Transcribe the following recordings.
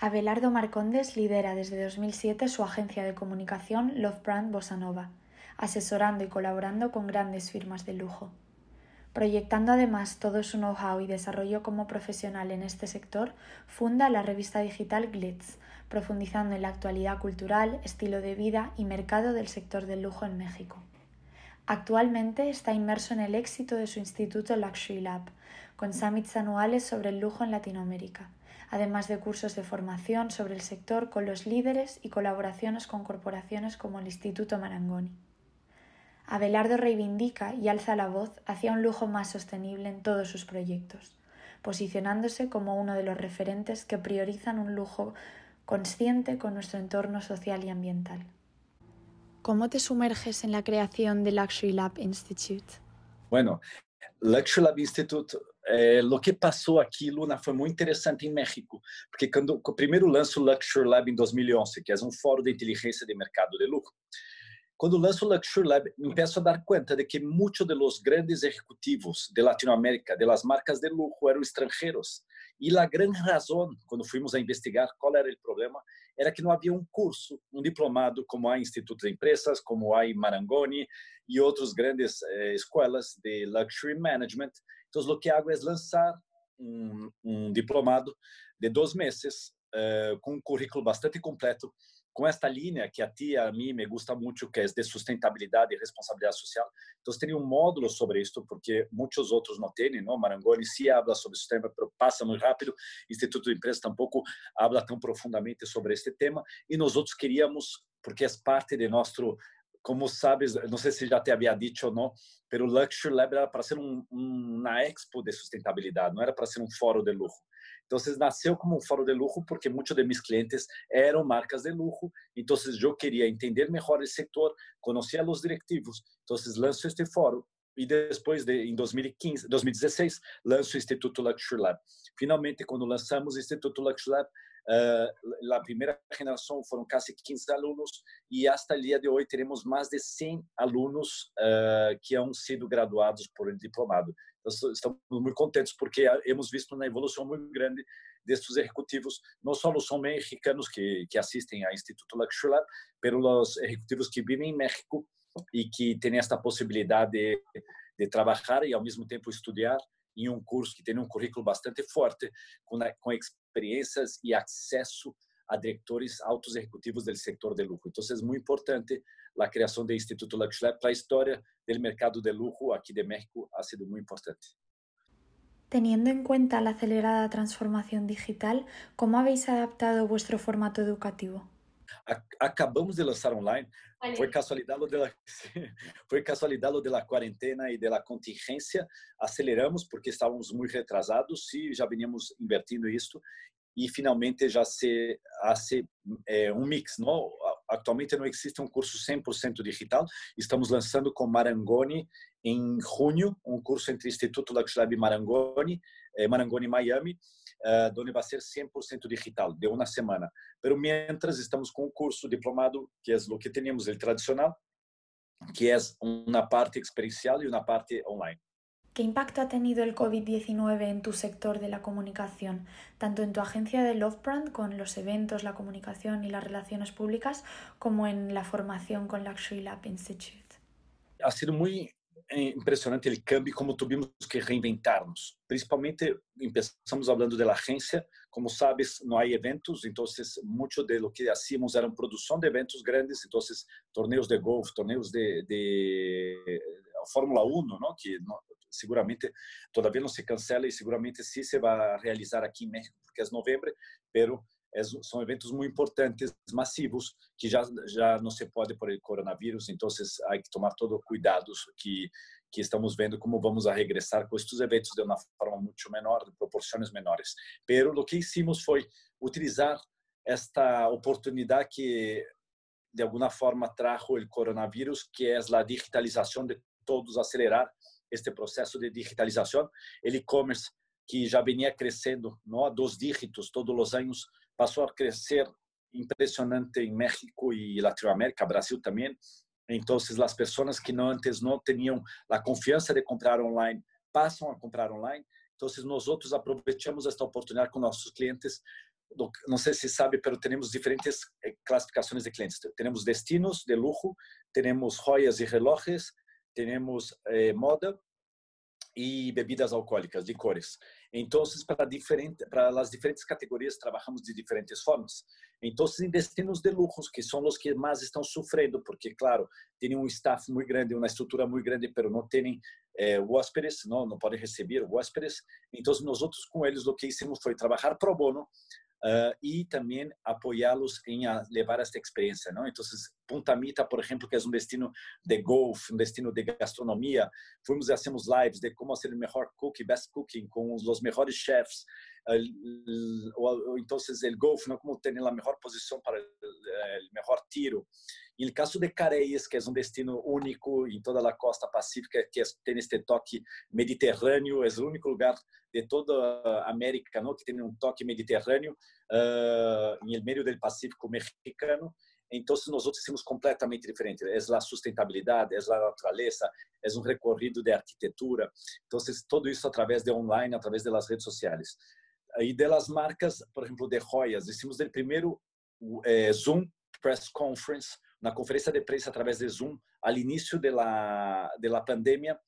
Abelardo Marcondes lidera desde 2007 su agencia de comunicación Love Brand Bossa Nova, asesorando y colaborando con grandes firmas de lujo. Proyectando además todo su know-how y desarrollo como profesional en este sector, funda la revista digital Glitz, profundizando en la actualidad cultural, estilo de vida y mercado del sector del lujo en México. Actualmente está inmerso en el éxito de su instituto Luxury Lab, con summits anuales sobre el lujo en Latinoamérica además de cursos de formación sobre el sector con los líderes y colaboraciones con corporaciones como el Instituto Marangoni. Abelardo reivindica y alza la voz hacia un lujo más sostenible en todos sus proyectos, posicionándose como uno de los referentes que priorizan un lujo consciente con nuestro entorno social y ambiental. ¿Cómo te sumerges en la creación de Luxury Lab Institute? Bueno, Luxury Lab Institute é, o que passou aqui, Luna, foi muito interessante em México, porque quando o primeiro lanço Luxury Lab em 2011, que é um fórum de inteligência de mercado de lucro, quando lanço o Luxury Lab, me peço a dar conta de que muitos dos grandes executivos de Latinoamérica, de las marcas de lujo, eram estrangeiros. E a grande razão, quando fomos a investigar qual era o problema, era que não havia um curso, um diplomado, como há em Instituto de Empresas, como há em Marangoni e outras grandes eh, escolas de Luxury Management, então, o que hago é lançar um, um diplomado de dois meses uh, com um currículo bastante completo, com esta linha que a ti a mim me gusta muito, que é de sustentabilidade e responsabilidade social. Então, teria um módulo sobre isto, porque muitos outros não têm, não? Marangoni se habla sobre esse tema, passa muito rápido. Instituto de Empresas tampouco habla tão profundamente sobre este tema. E nós outros queríamos, porque é parte de nosso como sabes, não sei se já te havia dito ou não, pero o Luxury Lab era para ser um, um, uma expo de sustentabilidade, não era para ser um fórum de luxo. Então, nasceu como um fórum de luxo porque muitos de meus clientes eram marcas de luxo. Então, eu queria entender melhor esse setor, conhecer os directivos. Então, lanço este fórum e depois de, em 2015, 2016 lanço o Instituto Luxury Lab. Finalmente, quando lançamos o Instituto Luxury Lab, Uh, primeira geração foram quase 15 alunos e hasta o dia de hoje teremos mais de 100 alunos uh, que han sido graduados por diplomado. Então, estamos muito contentes porque hemos visto uma evolução muito grande destes executivos, não só são mexicanos que, que assistem ao Instituto Luxury Lab, mas os executivos que vivem em México e que têm esta possibilidade de, de trabalhar e ao mesmo tempo estudar em um curso que tem um currículo bastante forte, com, com experiências e acesso a diretores altos executivos do setor de luxo. Então, é muito importante a criação do Instituto Luxury para a história do mercado de luxo aqui de México ha sido muito importante. Teniendo en cuenta la acelerada transformación digital, ¿cómo habéis adaptado vuestro formato educativo? Acabamos de lançar online. Foi casualidade da foi casualidade da quarentena e da contingência. Aceleramos porque estávamos muito retrasados e já veníamos invertindo isto e finalmente já se hace é, um mix, não? Atualmente não existe um curso 100% digital. Estamos lançando com Marangoni em junho, um curso entre Instituto Luxlab Marangoni, é, Marangoni Miami, uh, onde vai ser 100% digital, de uma semana. Pero mientras estamos com um curso diplomado, que é o que temos, o tradicional, que é uma parte experiencial e uma parte online. ¿Qué impacto ha tenido el COVID-19 en tu sector de la comunicación, tanto en tu agencia de Love Brand con los eventos, la comunicación y las relaciones públicas, como en la formación con Luxury Lab Institute? Ha sido muy é impressionante ele cambia como tuvimos que reinventarnos. Principalmente, começamos falando da agência, como sabes, não há eventos, então muito de lo que hacíamos era produção de eventos grandes, então torneios de golf, torneios de, de Fórmula 1, não? que seguramente todavia não se cancela e seguramente sim se vai realizar aqui em México, porque é novembro, pero são eventos muito importantes, massivos, que já já não se pode por el coronavírus, então há que tomar todo cuidado que que estamos vendo como vamos a regressar com estes eventos de uma forma muito menor, de proporções menores. Pero o que hicimos foi utilizar esta oportunidade que de alguma forma trajo o coronavírus, que é a digitalização de todos, acelerar este processo de digitalização, e-commerce que já vinha crescendo, não a dos dígitos todos os anos, passou a crescer impressionante em México e Latinoamérica, Brasil também. Então, as pessoas que não antes não tinham a confiança de comprar online passam a comprar online. Então, nós outros aproveitamos esta oportunidade com nossos clientes não sei se sabe, pero temos diferentes eh, classificações de clientes. Temos destinos de luxo, temos joias e relógios, temos eh, moda e bebidas alcoólicas, licores. Então, para diferente, para as diferentes categorias trabalhamos de diferentes formas. Então, em destinos de luxos, que são os que mais estão sofrendo, porque claro, têm um staff muito grande, uma estrutura muito grande, mas não têm eh, hóspedes, não, não podem receber hóspedes. Então, nós outros com eles o que hicimos foi trabalhar pro bono uh, e também apoiá-los em levar esta experiência, não? Então, Punta Mita, por exemplo, que é um destino de golf, um destino de gastronomia, fomos e hacemos lives de como fazer o melhor cooking, best cooking com os melhores chefs, então o golf, não como ter a melhor posição para o melhor tiro. E no caso de Careias, que é um destino único em toda a costa pacífica, que tem este toque mediterrâneo, é o único lugar de toda a América não, que tem um toque mediterrâneo uh, em meio do Pacífico mexicano. Então, nós outros somos completamente diferentes. É a sustentabilidade, é a natureza, é um recorrido de arquitetura. Então, tudo isso através de online, através das redes sociais. E delas marcas, por exemplo, de joias. Hicimos o primeiro eh, Zoom Press Conference, na conferência de prensa através de Zoom, ao início da pandemia,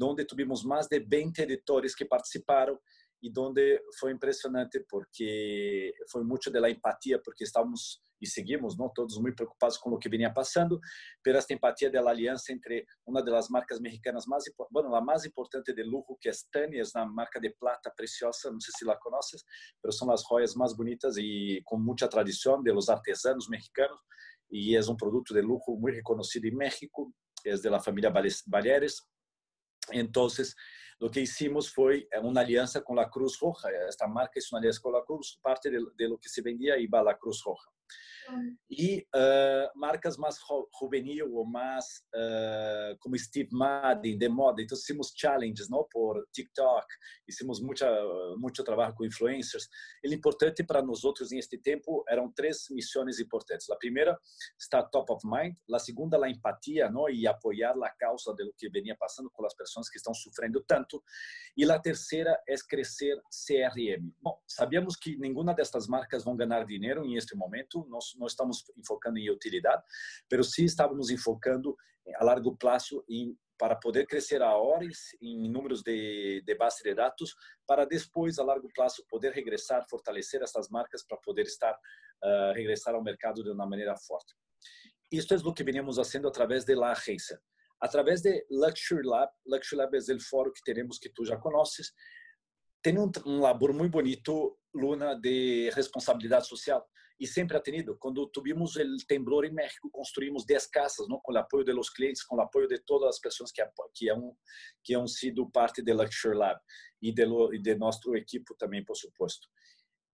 onde tivemos mais de 20 editores que participaram e onde foi impressionante porque foi muito da empatia, porque estávamos e seguimos, não todos muito preocupados com o que vinha passando, esta empatia da aliança entre uma das marcas mexicanas mais, bueno, a mais importante de luxo, que é Stani, é uma marca de plata preciosa, não sei se la conheces, mas são as joias mais bonitas e com muita tradição de los artesanos mexicanos, e é um produto de luxo muito reconhecido em México, é da família Balheres. Então, o que hicimos foi uma aliança com a Cruz Roja. Esta marca é uma aliança com a Cruz, parte de, de lo que se vendia iba a la Cruz Roja. E uh, marcas mais juvenil ou mais uh, como Steve Madden de moda. Então, hicimos challenges não por TikTok, hicimos muita, muito trabalho com influencers. O importante para nós outros neste tempo eram três missões importantes. A primeira, estar top of mind. A segunda, a empatia não? e apoiar a causa do que vinha passando com as pessoas que estão sofrendo tanto. E a terceira é crescer CRM. Bom, sabíamos que nenhuma destas marcas vão ganhar dinheiro em este momento. Nós não estamos enfocando em utilidade, mas sim estávamos enfocando a largo prazo em para poder crescer a horas em números de, de base de dados, para depois, a largo prazo, poder regressar, fortalecer essas marcas para poder estar, uh, regressar ao mercado de uma maneira forte. Isto é o que venimos fazendo através da agência. Através de Luxury Lab, Luxury Lab é o fórum que teremos que tu já conheces, tem um, um labor muito bonito, Luna, de responsabilidade social e sempre ha tenido. Tivemos o temblor em México, construímos 10 casas, não, com o apoio dos clientes, com o apoio de todas as pessoas que que han, que han sido parte do Luxury Lab e de, e de nosso equipo também, por supuesto.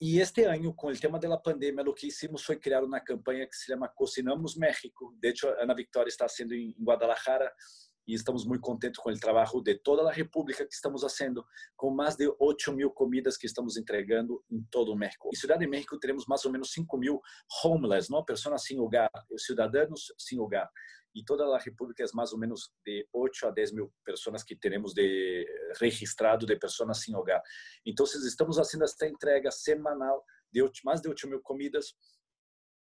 E este ano, com o tema da pandemia, o que hicimos foi criar uma campanha que se chama Cocinamos México. De hecho, Ana Victoria está sendo em Guadalajara e estamos muito contentes com o trabalho de toda a República que estamos fazendo, com mais de 8 mil comidas que estamos entregando em todo o México. Em Cidade de México, teremos mais ou menos 5 mil homeless, não? pessoas sem lugar, cidadãos sem lugar. E toda a República é mais ou menos de 8 a 10 mil pessoas que teremos de registrado de pessoas sem lugar. Então, estamos fazendo esta entrega semanal de mais de 8 mil comidas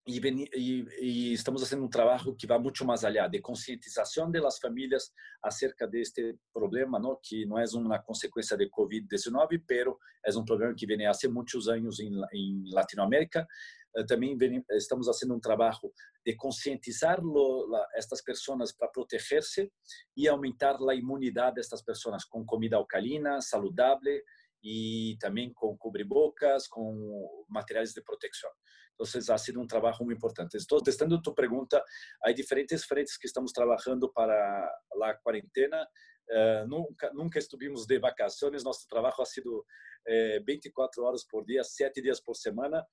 e, estamos fazendo um trabalho que vai muito mais allá de conscientização das famílias acerca deste problema, não? que não é uma consequência de Covid-19, pero é um problema que vem há muitos anos em, Latinoamérica. Eh, também estamos fazendo um trabalho de conscientizar lo, la, estas pessoas para proteger-se e aumentar a imunidade destas pessoas com comida alcalina, saudável e também com cobrebocas, com materiais de proteção. Então, ha sido um trabalho muito importante. Estou testando tu pergunta. Há diferentes frentes que estamos trabalhando para a quarentena. Uh, nunca, nunca estivemos de vacações. Nosso trabalho ha sido eh, 24 horas por dia, 7 dias por semana.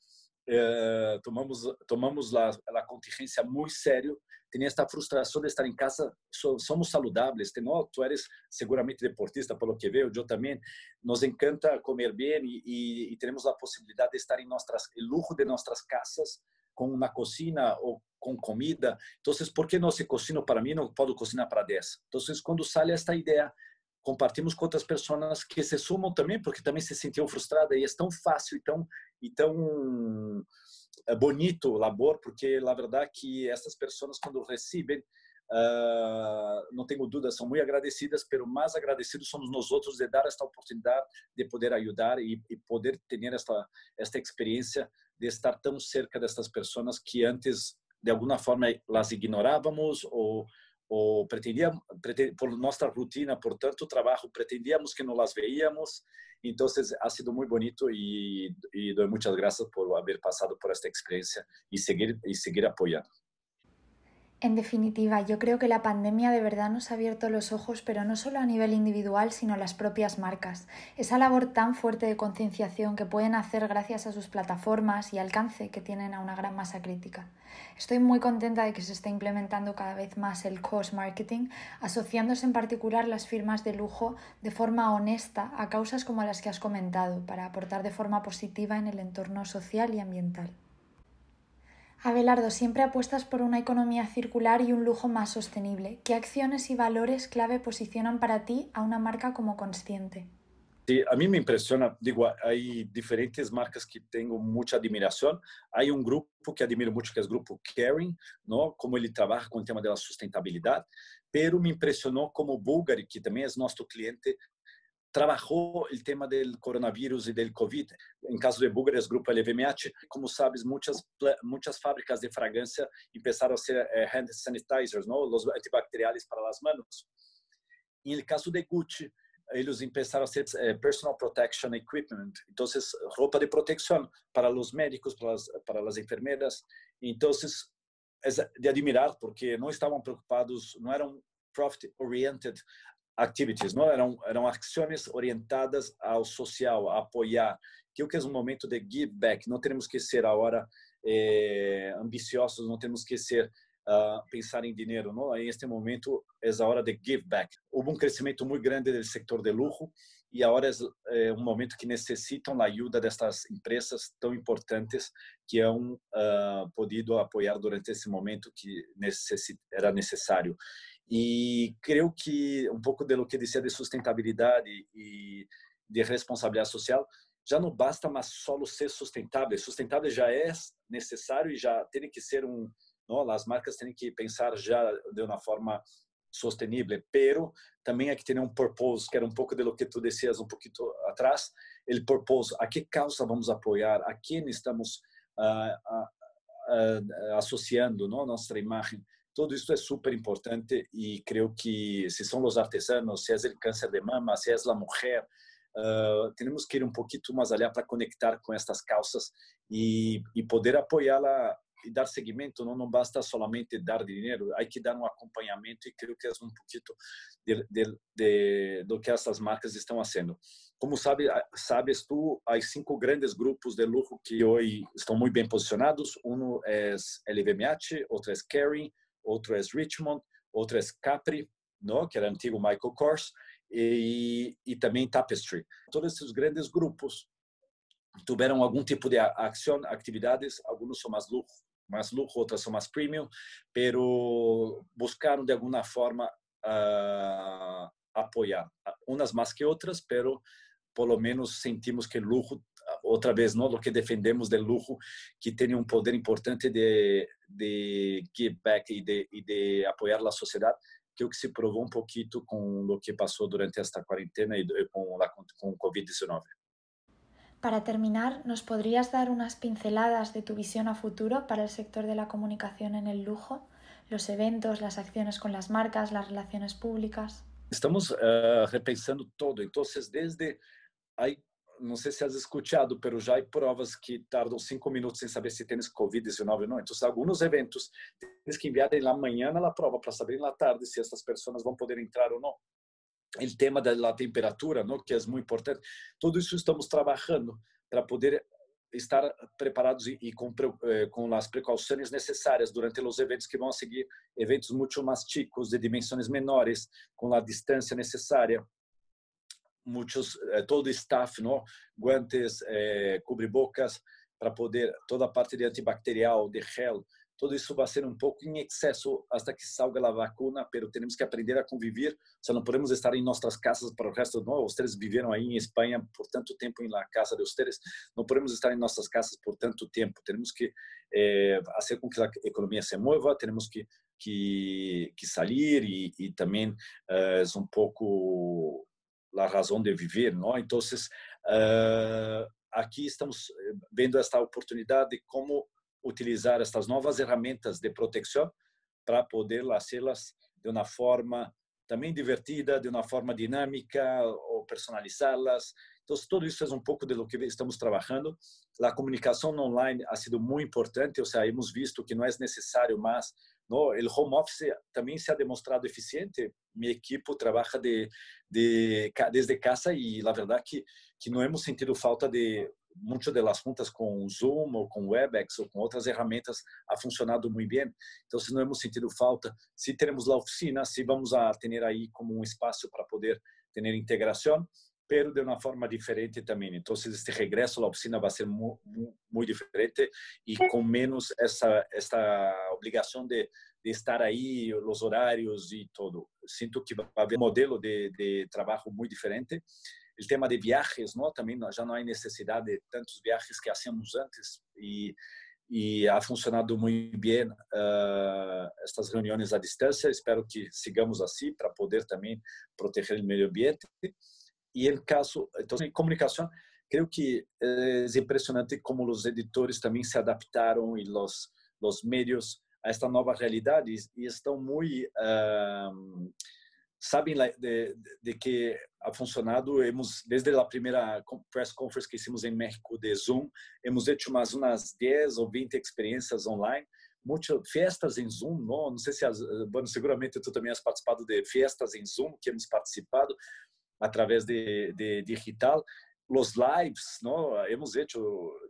Eh, tomamos tomamos a, a contingência muito sério tem esta frustração de estar em casa. So, somos saludáveis tem, oh, tu eres seguramente deportista pelo que vejo eu também nos encanta comer bem e, e, e temos a possibilidade de estar em nossas luxo de nossas casas com uma cozinha ou com comida. Então por que não se cocino para mim não posso cozinhar para 10 então quando sai esta ideia compartimos com outras pessoas que se sumam também, porque também se sentiam frustradas e é tão fácil e tão, e tão é bonito o labor, porque na verdade que essas pessoas quando recebem, uh, não tenho dúvida, são muito agradecidas, pero mais agradecidos somos nós outros de dar esta oportunidade de poder ajudar e, e poder ter esta esta experiência de estar tão cerca destas pessoas que antes de alguma forma las ignorávamos ou ou pretendíamos, por nossa rotina, por tanto trabalho, pretendíamos que não las veíamos. Então, ha sido muito bonito e, e dou muitas graças por haver passado por esta experiência e seguir e seguir apoiando. En definitiva, yo creo que la pandemia de verdad nos ha abierto los ojos, pero no solo a nivel individual, sino las propias marcas. Esa labor tan fuerte de concienciación que pueden hacer gracias a sus plataformas y alcance que tienen a una gran masa crítica. Estoy muy contenta de que se esté implementando cada vez más el cost marketing, asociándose en particular las firmas de lujo de forma honesta a causas como las que has comentado, para aportar de forma positiva en el entorno social y ambiental. Abelardo, siempre apuestas por una economía circular y un lujo más sostenible. ¿Qué acciones y valores clave posicionan para ti a una marca como consciente? Sí, a mí me impresiona, digo, hay diferentes marcas que tengo mucha admiración. Hay un grupo que admiro mucho que es el grupo Caring, ¿no? Como ele trabaja con el tema de la sustentabilidad, pero me impresionó como Bulgari, que también es nuestro cliente, trabalhou o tema do coronavírus e do Covid. Em caso de Bulgares, grupo LVMH, como sabes, muitas muitas fábricas de fragrância começaram a ser eh, hand sanitizers, não? os antibacteriais para as mãos. E no caso de Gucci, eles começaram a ser eh, personal protection equipment, então roupa de proteção para os médicos, para as, para as enfermeiras. Então é de admirar porque não estavam preocupados, não eram profit oriented activities, não eram eram ações orientadas ao social, a apoiar. Que o que é um momento de give back. Não temos que ser a hora eh, ambiciosos, não temos que ser uh, pensar em dinheiro, não? Em este momento é a hora de give back. Houve um crescimento muito grande do setor de luxo e agora é, é um momento que necessitam a ajuda destas empresas tão importantes que han uh, podido apoiar durante esse momento que necessit era necessário. E creio que um pouco do que dizia de sustentabilidade e de responsabilidade social já não basta mais só ser sustentável. Sustentável já é necessário e já tem que ser um, não, as marcas têm que pensar já de uma forma sostenível, pero também é que ter um purpose, que era um pouco do que tu dizias um pouquinho atrás, o purpose, a que causa vamos apoiar, a quem estamos uh, uh, uh, associando, não, nossa imagem. Todo isso é super importante e creio que se são os artesanos, se é o câncer de mama, se é a mulher, uh, temos que ir um pouquinho mais allá para conectar com estas causas e, e poder apoiá-la e dar seguimento. Não, não basta somente dar dinheiro, há que dar um acompanhamento e creio que é um pouquinho de, de, de, do que essas marcas estão fazendo. Como sabe, sabes tu, há cinco grandes grupos de luxo que hoje estão muito bem posicionados. Um é LVMH, outro é Kering, outro é Richmond, outro é Capri, não? que era antigo Michael Kors, e, e também Tapestry. Todos esses grandes grupos tiveram algum tipo de ação, atividades, alguns são mais luxo, mais luxo, outras são mais premium, pero buscaram de alguma forma uh, apoiar, umas mais que outras, pero pelo menos sentimos que luxo outra vez, não, do que defendemos do luxo, que tem um poder importante de, de give back e de, e de apoiar a sociedade, que é o que se provou um pouquinho com o que passou durante esta quarentena e com, com o Covid-19. Para terminar, ¿nos podrías dar unas pinceladas de tu visión a futuro para el sector de la comunicación en el lujo? Los eventos, las acciones con las marcas, las relaciones públicas. Estamos uh, repensando todo. Entonces, desde hay não sei se has escutado, pero já há provas que tardam cinco minutos sem saber se tens Covid-19 ou não. Então, alguns eventos tens que enviar lá amanhã na prova para saber na tarde se essas pessoas vão poder entrar ou não. O tema da temperatura, não, que é muito importante. Tudo isso estamos trabalhando para poder estar preparados e, e com, eh, com as precauções necessárias durante os eventos que vão seguir, eventos muito mais chicos, de dimensões menores, com a distância necessária muitos eh, todo staff, não, guantes, eh, cobrebocas para poder toda a parte de antibacterial, de gel, todo isso vai ser um pouco em excesso até que salga a vacuna, pero temos que aprender a conviver. Se não podemos estar em nossas casas para o resto, não, vocês viveram aí em Espanha por tanto tempo em la casa de vocês, não podemos estar em nossas casas por tanto tempo. Temos que eh, fazer com que a economia se mova, temos que que, que sair e, e também é um pouco a razão de viver, não? Então, uh, aqui estamos vendo esta oportunidade de como utilizar estas novas ferramentas de proteção para poder fazê-las de uma forma também divertida, de uma forma dinâmica ou personalizá-las. Então, tudo isso é um pouco de lo que estamos trabalhando. A comunicação online ha sido muito importante, ou seja, hemos visto que não é necessário mais no, o home office também se ha demonstrado eficiente. Minha equipe trabalha de, de, desde casa e, na verdade, que, que não hemos sentido falta de muitas das juntas com Zoom ou com Webex ou com outras ferramentas ha funcionado bem. Então, se não hemos sentido falta, se teremos a oficina, se vamos a ter aí como um espaço para poder ter integração, pero de uma forma diferente também. Então, este regresso à oficina vai ser muito, muito diferente e com menos essa essa obrigação de, de estar aí, os horários e tudo. Sinto que vai haver um modelo de, de trabalho muito diferente. O tema de viagens, não, também já não há necessidade de tantos viagens que hacíamos antes e e ha funcionado muito bem uh, estas reuniões à distância. Espero que sigamos assim para poder também proteger o meio ambiente. E el caso, então, em comunicação, creio que é impressionante como os editores também se adaptaram e os os meios a esta nova realidade e estão muito uh, sabem de, de, que ha funcionado. Hemos desde a primeira press conference que hicimos em México de Zoom, hemos hecho mais umas 10 ou 20 experiências online muitas festas em Zoom, não, não sei se, as, bueno, seguramente tu também has participado de festas em Zoom que hemos participado, através de, de digital. Los lives, ¿no? Hemos hecho,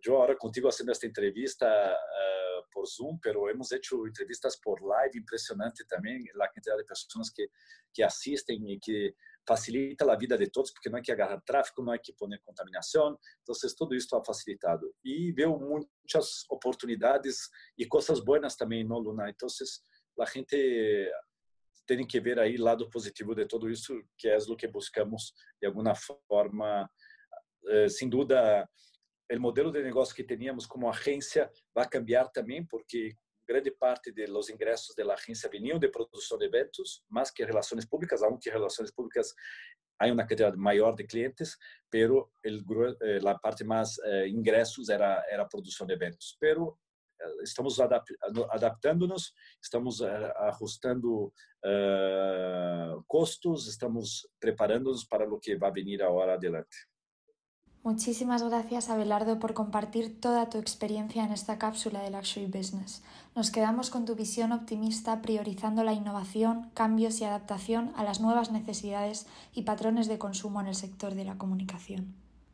yo ahora contigo haciendo esta entrevista uh, por Zoom, pero hemos hecho entrevistas por live, impresionante también la cantidad de personas que, que asisten y que facilita a vida de todos, porque não é que agarrar tráfego, não é que poner contaminação, então tudo isso está facilitado. E veo muitas oportunidades e coisas boas também, não, Luna? Então, a gente tem que ver aí lado positivo de tudo isso, que é o que buscamos de alguma forma. Eh, sem dúvida, o modelo de negócio que teníamos como agência vai cambiar também, porque grande parte de los ingressos da agência vinham de produção de eventos, mais que relações públicas, aunque relações públicas há uma quantidade maior de clientes, pero el, eh, la parte mais eh, ingressos era era produção de eventos. Pero estamos adaptando-nos, estamos eh, ajustando uh, costos, estamos preparando-nos para o que vai vir agora adelante. Muchísimas gracias, Abelardo, por compartir toda tu experiencia en esta cápsula de Luxury Business. Nos quedamos con tu visión optimista priorizando la innovación, cambios y adaptación a las nuevas necesidades y patrones de consumo en el sector de la comunicación.